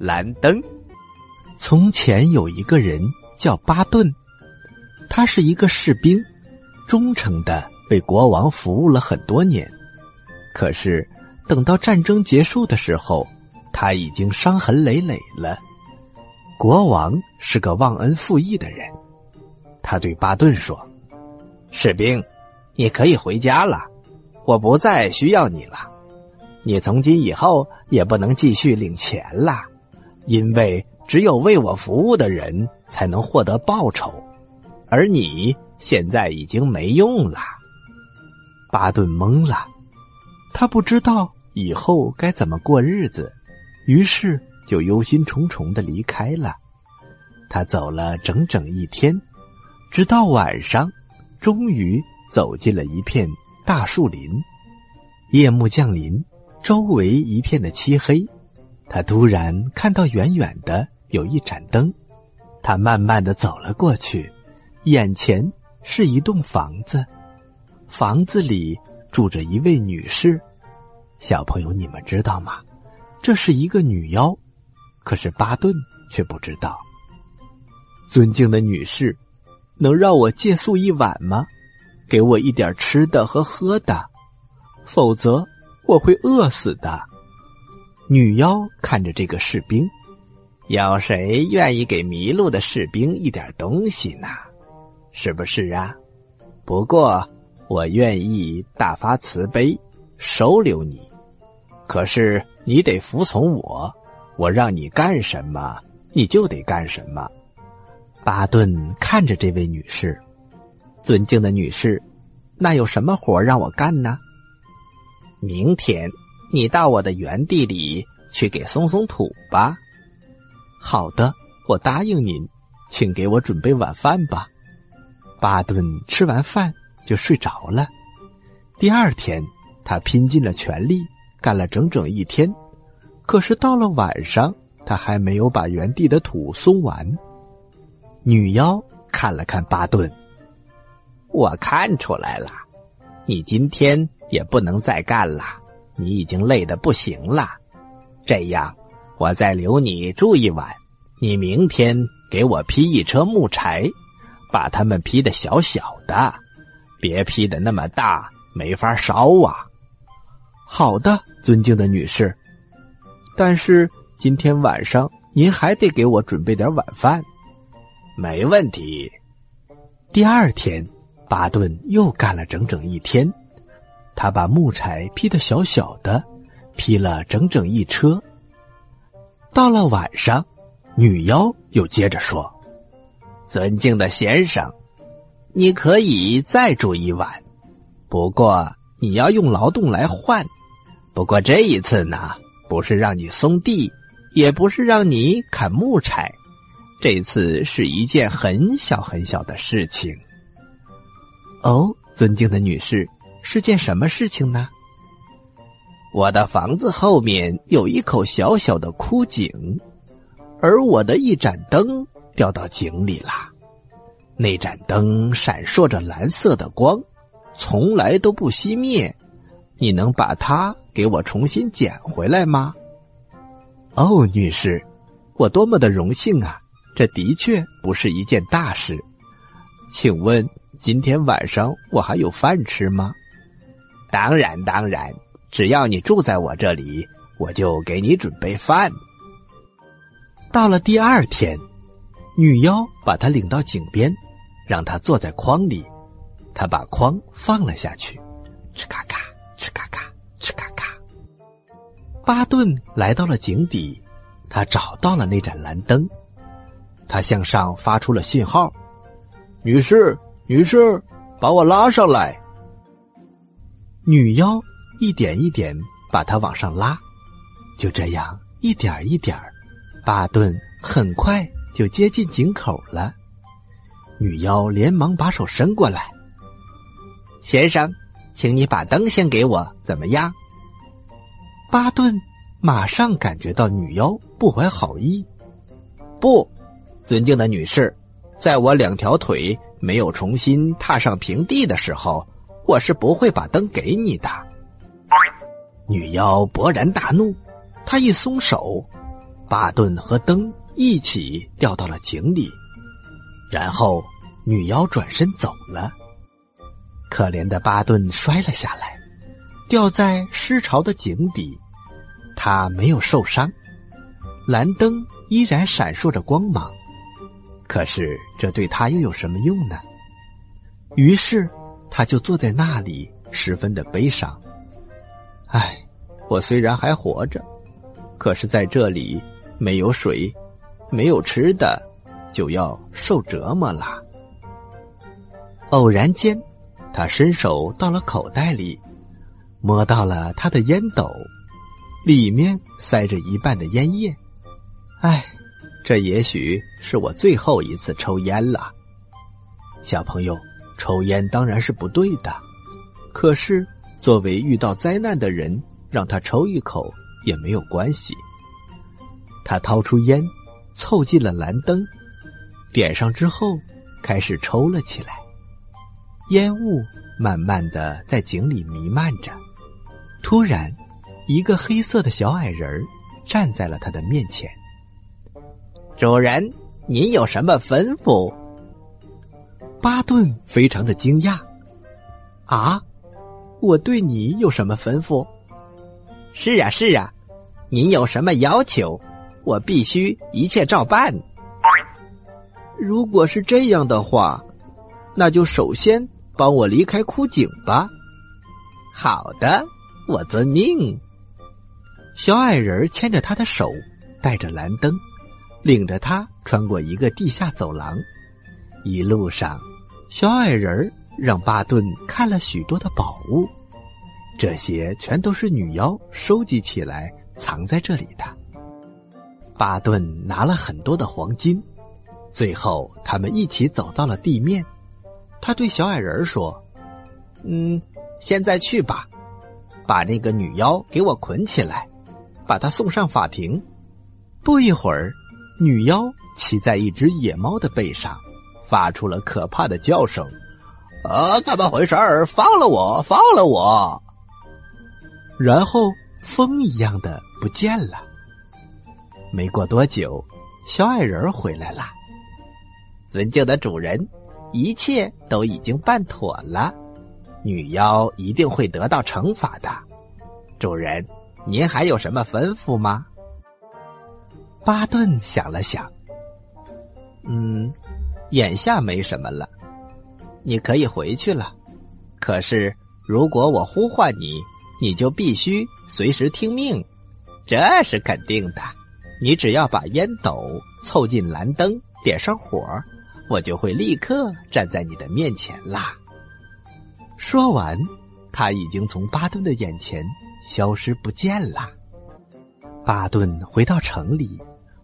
蓝灯。从前有一个人叫巴顿，他是一个士兵，忠诚的为国王服务了很多年。可是等到战争结束的时候，他已经伤痕累累了。国王是个忘恩负义的人，他对巴顿说：“士兵，你可以回家了，我不再需要你了。你从今以后也不能继续领钱了，因为……”只有为我服务的人才能获得报酬，而你现在已经没用了。巴顿懵了，他不知道以后该怎么过日子，于是就忧心忡忡的离开了。他走了整整一天，直到晚上，终于走进了一片大树林。夜幕降临，周围一片的漆黑，他突然看到远远的。有一盏灯，他慢慢的走了过去，眼前是一栋房子，房子里住着一位女士。小朋友，你们知道吗？这是一个女妖，可是巴顿却不知道。尊敬的女士，能让我借宿一晚吗？给我一点吃的和喝的，否则我会饿死的。女妖看着这个士兵。有谁愿意给迷路的士兵一点东西呢？是不是啊？不过我愿意大发慈悲收留你，可是你得服从我，我让你干什么你就得干什么。巴顿看着这位女士，尊敬的女士，那有什么活让我干呢？明天你到我的园地里去给松松土吧。好的，我答应您，请给我准备晚饭吧。巴顿吃完饭就睡着了。第二天，他拼尽了全力干了整整一天，可是到了晚上，他还没有把原地的土松完。女妖看了看巴顿，我看出来了，你今天也不能再干了，你已经累得不行了。这样。我再留你住一晚，你明天给我劈一车木柴，把它们劈的小小的，别劈的那么大，没法烧啊。好的，尊敬的女士，但是今天晚上您还得给我准备点晚饭。没问题。第二天，巴顿又干了整整一天，他把木柴劈得小小的，劈了整整一车。到了晚上，女妖又接着说：“尊敬的先生，你可以再住一晚，不过你要用劳动来换。不过这一次呢，不是让你松地，也不是让你砍木柴，这次是一件很小很小的事情。”哦，尊敬的女士，是件什么事情呢？我的房子后面有一口小小的枯井，而我的一盏灯掉到井里了。那盏灯闪烁着蓝色的光，从来都不熄灭。你能把它给我重新捡回来吗？哦，女士，我多么的荣幸啊！这的确不是一件大事。请问今天晚上我还有饭吃吗？当然，当然。只要你住在我这里，我就给你准备饭。到了第二天，女妖把他领到井边，让他坐在筐里。他把筐放了下去，哧咔咔，哧咔咔，哧咔咔。巴顿来到了井底，他找到了那盏蓝灯，他向上发出了信号：“女士，女士，把我拉上来。”女妖。一点一点把它往上拉，就这样一点一点巴顿很快就接近井口了。女妖连忙把手伸过来：“先生，请你把灯先给我，怎么样？”巴顿马上感觉到女妖不怀好意。不，尊敬的女士，在我两条腿没有重新踏上平地的时候，我是不会把灯给你的。女妖勃然大怒，她一松手，巴顿和灯一起掉到了井里，然后女妖转身走了。可怜的巴顿摔了下来，掉在湿潮的井底。他没有受伤，蓝灯依然闪烁着光芒。可是这对他又有什么用呢？于是他就坐在那里，十分的悲伤。唉，我虽然还活着，可是在这里没有水，没有吃的，就要受折磨了。偶然间。他伸手到了口袋里，摸到了他的烟斗，里面塞着一半的烟叶。唉，这也许是我最后一次抽烟了。小朋友，抽烟当然是不对的，可是作为遇到灾难的人，让他抽一口也没有关系。他掏出烟，凑近了蓝灯，点上之后，开始抽了起来。烟雾慢慢的在井里弥漫着，突然，一个黑色的小矮人站在了他的面前。主人，您有什么吩咐？巴顿非常的惊讶。啊，我对你有什么吩咐？是啊，是啊，您有什么要求，我必须一切照办。如果是这样的话，那就首先。帮我离开枯井吧。好的，我遵命。小矮人牵着他的手，带着蓝灯，领着他穿过一个地下走廊。一路上，小矮人让巴顿看了许多的宝物，这些全都是女妖收集起来藏在这里的。巴顿拿了很多的黄金，最后他们一起走到了地面。他对小矮人说：“嗯，现在去吧，把那个女妖给我捆起来，把她送上法庭。”不一会儿，女妖骑在一只野猫的背上，发出了可怕的叫声：“啊，怎么回事儿？放了我，放了我！”然后风一样的不见了。没过多久，小矮人回来了，尊敬的主人。一切都已经办妥了，女妖一定会得到惩罚的。主人，您还有什么吩咐吗？巴顿想了想，嗯，眼下没什么了，你可以回去了。可是，如果我呼唤你，你就必须随时听命，这是肯定的。你只要把烟斗凑近蓝灯，点上火。我就会立刻站在你的面前啦。说完，他已经从巴顿的眼前消失不见了。巴顿回到城里，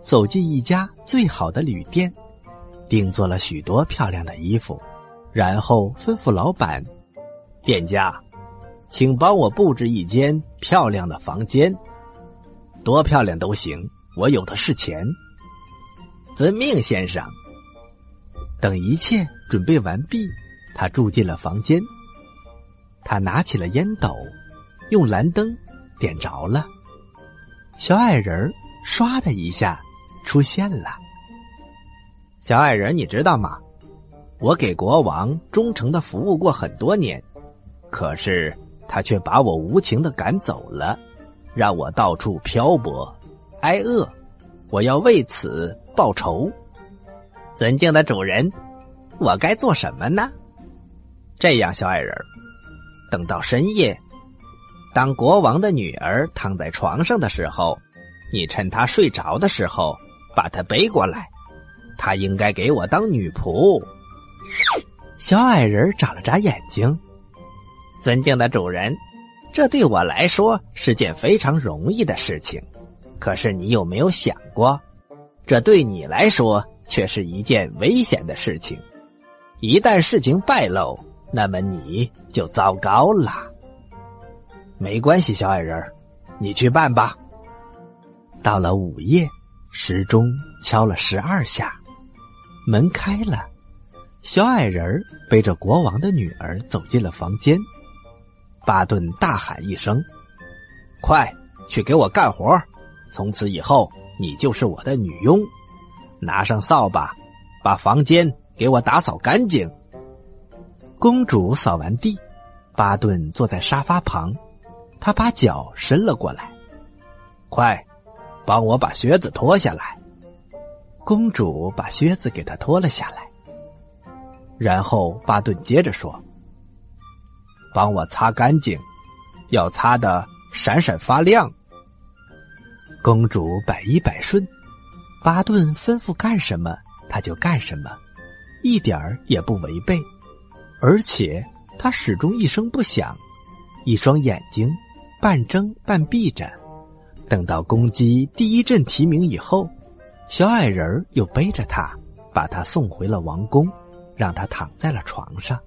走进一家最好的旅店，定做了许多漂亮的衣服，然后吩咐老板：“店家，请帮我布置一间漂亮的房间，多漂亮都行，我有的是钱。”遵命，先生。等一切准备完毕，他住进了房间。他拿起了烟斗，用蓝灯点着了。小矮人唰的一下出现了。小矮人，你知道吗？我给国王忠诚的服务过很多年，可是他却把我无情的赶走了，让我到处漂泊，挨饿。我要为此报仇。尊敬的主人，我该做什么呢？这样，小矮人，等到深夜，当国王的女儿躺在床上的时候，你趁她睡着的时候把她背过来，她应该给我当女仆。小矮人眨了眨眼睛，尊敬的主人，这对我来说是件非常容易的事情，可是你有没有想过，这对你来说？却是一件危险的事情，一旦事情败露，那么你就糟糕了。没关系，小矮人，你去办吧。到了午夜，时钟敲了十二下，门开了，小矮人背着国王的女儿走进了房间。巴顿大喊一声：“快去给我干活！从此以后，你就是我的女佣。拿上扫把，把房间给我打扫干净。公主扫完地，巴顿坐在沙发旁，他把脚伸了过来。快，帮我把靴子脱下来。公主把靴子给他脱了下来。然后巴顿接着说：“帮我擦干净，要擦的闪闪发亮。”公主百依百顺，巴顿吩咐干什么，他就干什么，一点儿也不违背，而且他始终一声不响，一双眼睛半睁半闭着。等到公鸡第一阵啼鸣以后，小矮人又背着他，把他送回了王宫，让他躺在了床上。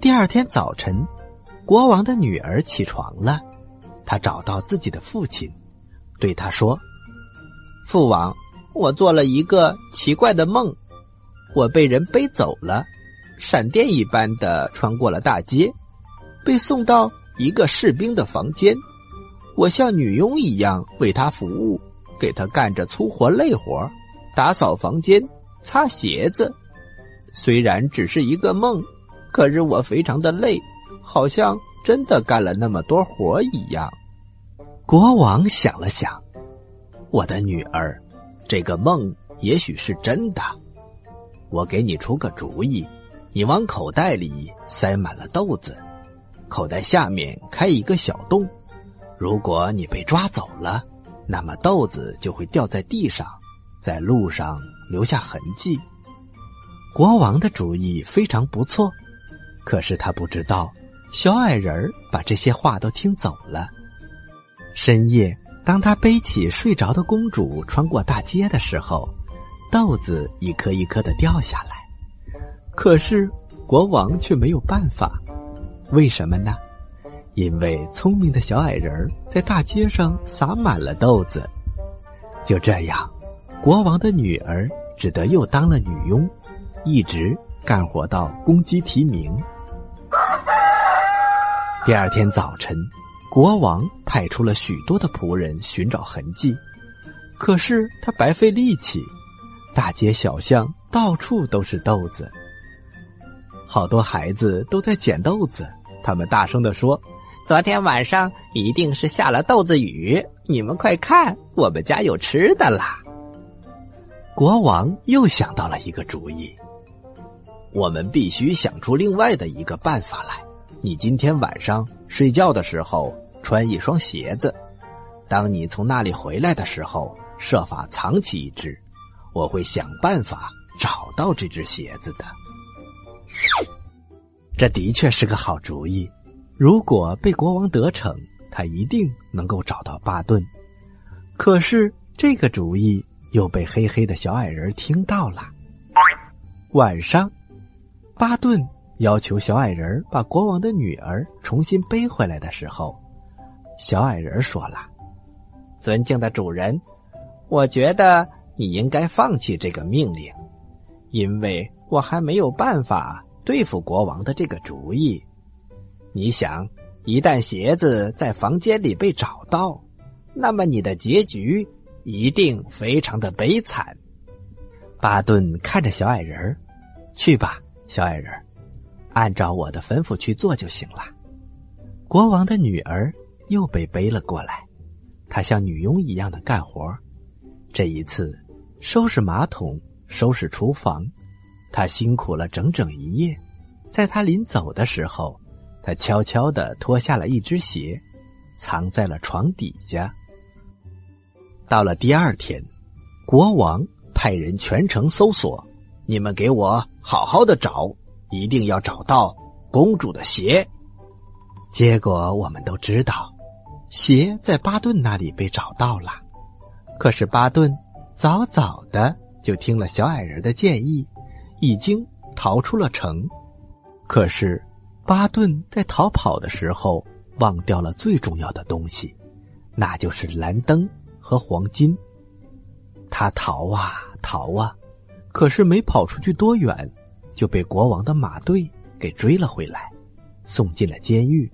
第二天早晨，国王的女儿起床了。她找到自己的父亲，对他说：“父王，我做了一个奇怪的梦，我被人背走了，闪电一般的穿过了大街，被送到一个士兵的房间。我像女佣一样为他服务，给他干着粗活累活，打扫房间、擦鞋子。虽然只是一个梦，可是我非常的累，好像真的干了那么多活一样。”国王想了想，我的女儿，这个梦也许是真的。我给你出个主意，你往口袋里塞满了豆子，口袋下面开一个小洞。如果你被抓走了，那么豆子就会掉在地上，在路上留下痕迹。国王的主意非常不错，可是他不知道，小矮人把这些话都听走了。深夜，当他背起睡着的公主穿过大街的时候，豆子一颗一颗的掉下来。可是国王却没有办法，为什么呢？因为聪明的小矮人在大街上撒满了豆子。就这样，国王的女儿只得又当了女佣，一直干活到公鸡啼鸣。第二天早晨。国王派出了许多的仆人寻找痕迹，可是他白费力气。大街小巷到处都是豆子，好多孩子都在捡豆子。他们大声的说：“昨天晚上一定是下了豆子雨，你们快看，我们家有吃的啦！”国王又想到了一个主意：“我们必须想出另外的一个办法来。你今天晚上。”睡觉的时候穿一双鞋子，当你从那里回来的时候，设法藏起一只，我会想办法找到这只鞋子的。这的确是个好主意。如果被国王得逞，他一定能够找到巴顿。可是这个主意又被黑黑的小矮人听到了。晚上，巴顿。要求小矮人把国王的女儿重新背回来的时候，小矮人说了：“尊敬的主人，我觉得你应该放弃这个命令，因为我还没有办法对付国王的这个主意。你想，一旦鞋子在房间里被找到，那么你的结局一定非常的悲惨。”巴顿看着小矮人，去吧，小矮人。按照我的吩咐去做就行了。国王的女儿又被背了过来，她像女佣一样的干活。这一次，收拾马桶，收拾厨房，她辛苦了整整一夜。在她临走的时候，他悄悄的脱下了一只鞋，藏在了床底下。到了第二天，国王派人全城搜索，你们给我好好的找。一定要找到公主的鞋。结果我们都知道，鞋在巴顿那里被找到了。可是巴顿早早的就听了小矮人的建议，已经逃出了城。可是巴顿在逃跑的时候忘掉了最重要的东西，那就是蓝灯和黄金。他逃啊逃啊，可是没跑出去多远。就被国王的马队给追了回来，送进了监狱。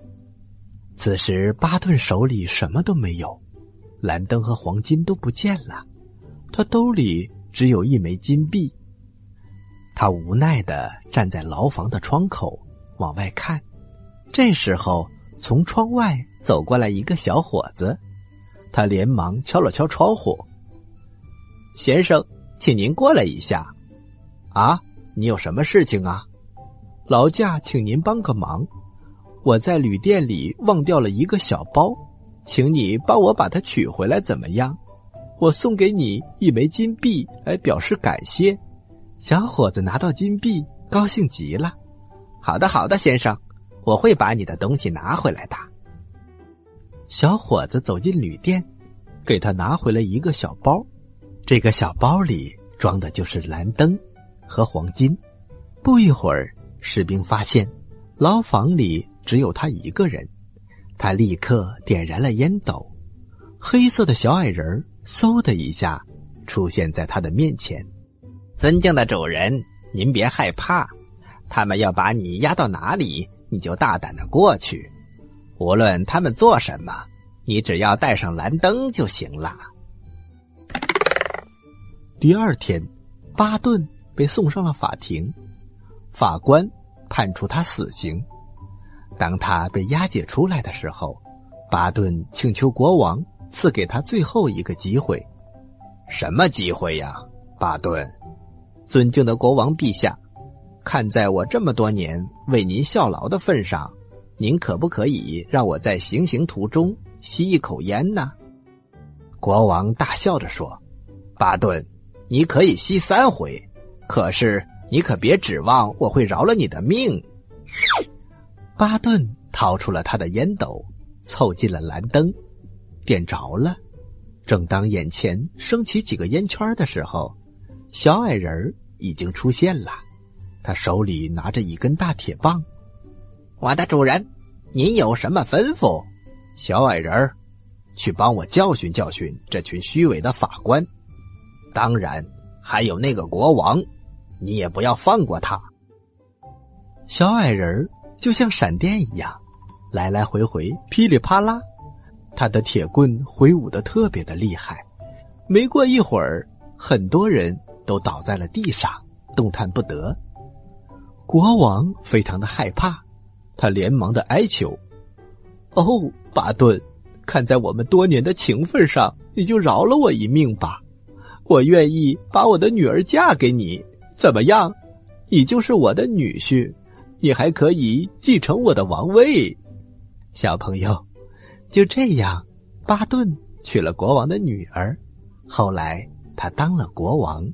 此时巴顿手里什么都没有，蓝灯和黄金都不见了，他兜里只有一枚金币。他无奈的站在牢房的窗口往外看，这时候从窗外走过来一个小伙子，他连忙敲了敲窗户：“先生，请您过来一下。啊，你有什么事情啊？劳驾，请您帮个忙，我在旅店里忘掉了一个小包，请你帮我把它取回来，怎么样？我送给你一枚金币来表示感谢。”小伙子拿到金币，高兴极了。好的，好的，先生，我会把你的东西拿回来的。小伙子走进旅店，给他拿回了一个小包。这个小包里装的就是蓝灯和黄金。不一会儿，士兵发现牢房里只有他一个人，他立刻点燃了烟斗，黑色的小矮人嗖的一下出现在他的面前。尊敬的主人，您别害怕，他们要把你押到哪里，你就大胆的过去。无论他们做什么，你只要带上蓝灯就行了。第二天，巴顿被送上了法庭，法官判处他死刑。当他被押解出来的时候，巴顿请求国王赐给他最后一个机会。什么机会呀，巴顿？尊敬的国王陛下，看在我这么多年为您效劳的份上，您可不可以让我在行刑途中吸一口烟呢？国王大笑着说：“巴顿，你可以吸三回，可是你可别指望我会饶了你的命。”巴顿掏出了他的烟斗，凑近了蓝灯，点着了。正当眼前升起几个烟圈的时候。小矮人已经出现了，他手里拿着一根大铁棒。我的主人，您有什么吩咐？小矮人，去帮我教训教训这群虚伪的法官，当然还有那个国王，你也不要放过他。小矮人就像闪电一样，来来回回，噼里啪啦，他的铁棍挥舞的特别的厉害。没过一会儿，很多人。都倒在了地上，动弹不得。国王非常的害怕，他连忙的哀求：“哦，巴顿，看在我们多年的情分上，你就饶了我一命吧！我愿意把我的女儿嫁给你，怎么样？你就是我的女婿，你还可以继承我的王位。”小朋友，就这样，巴顿娶了国王的女儿，后来他当了国王。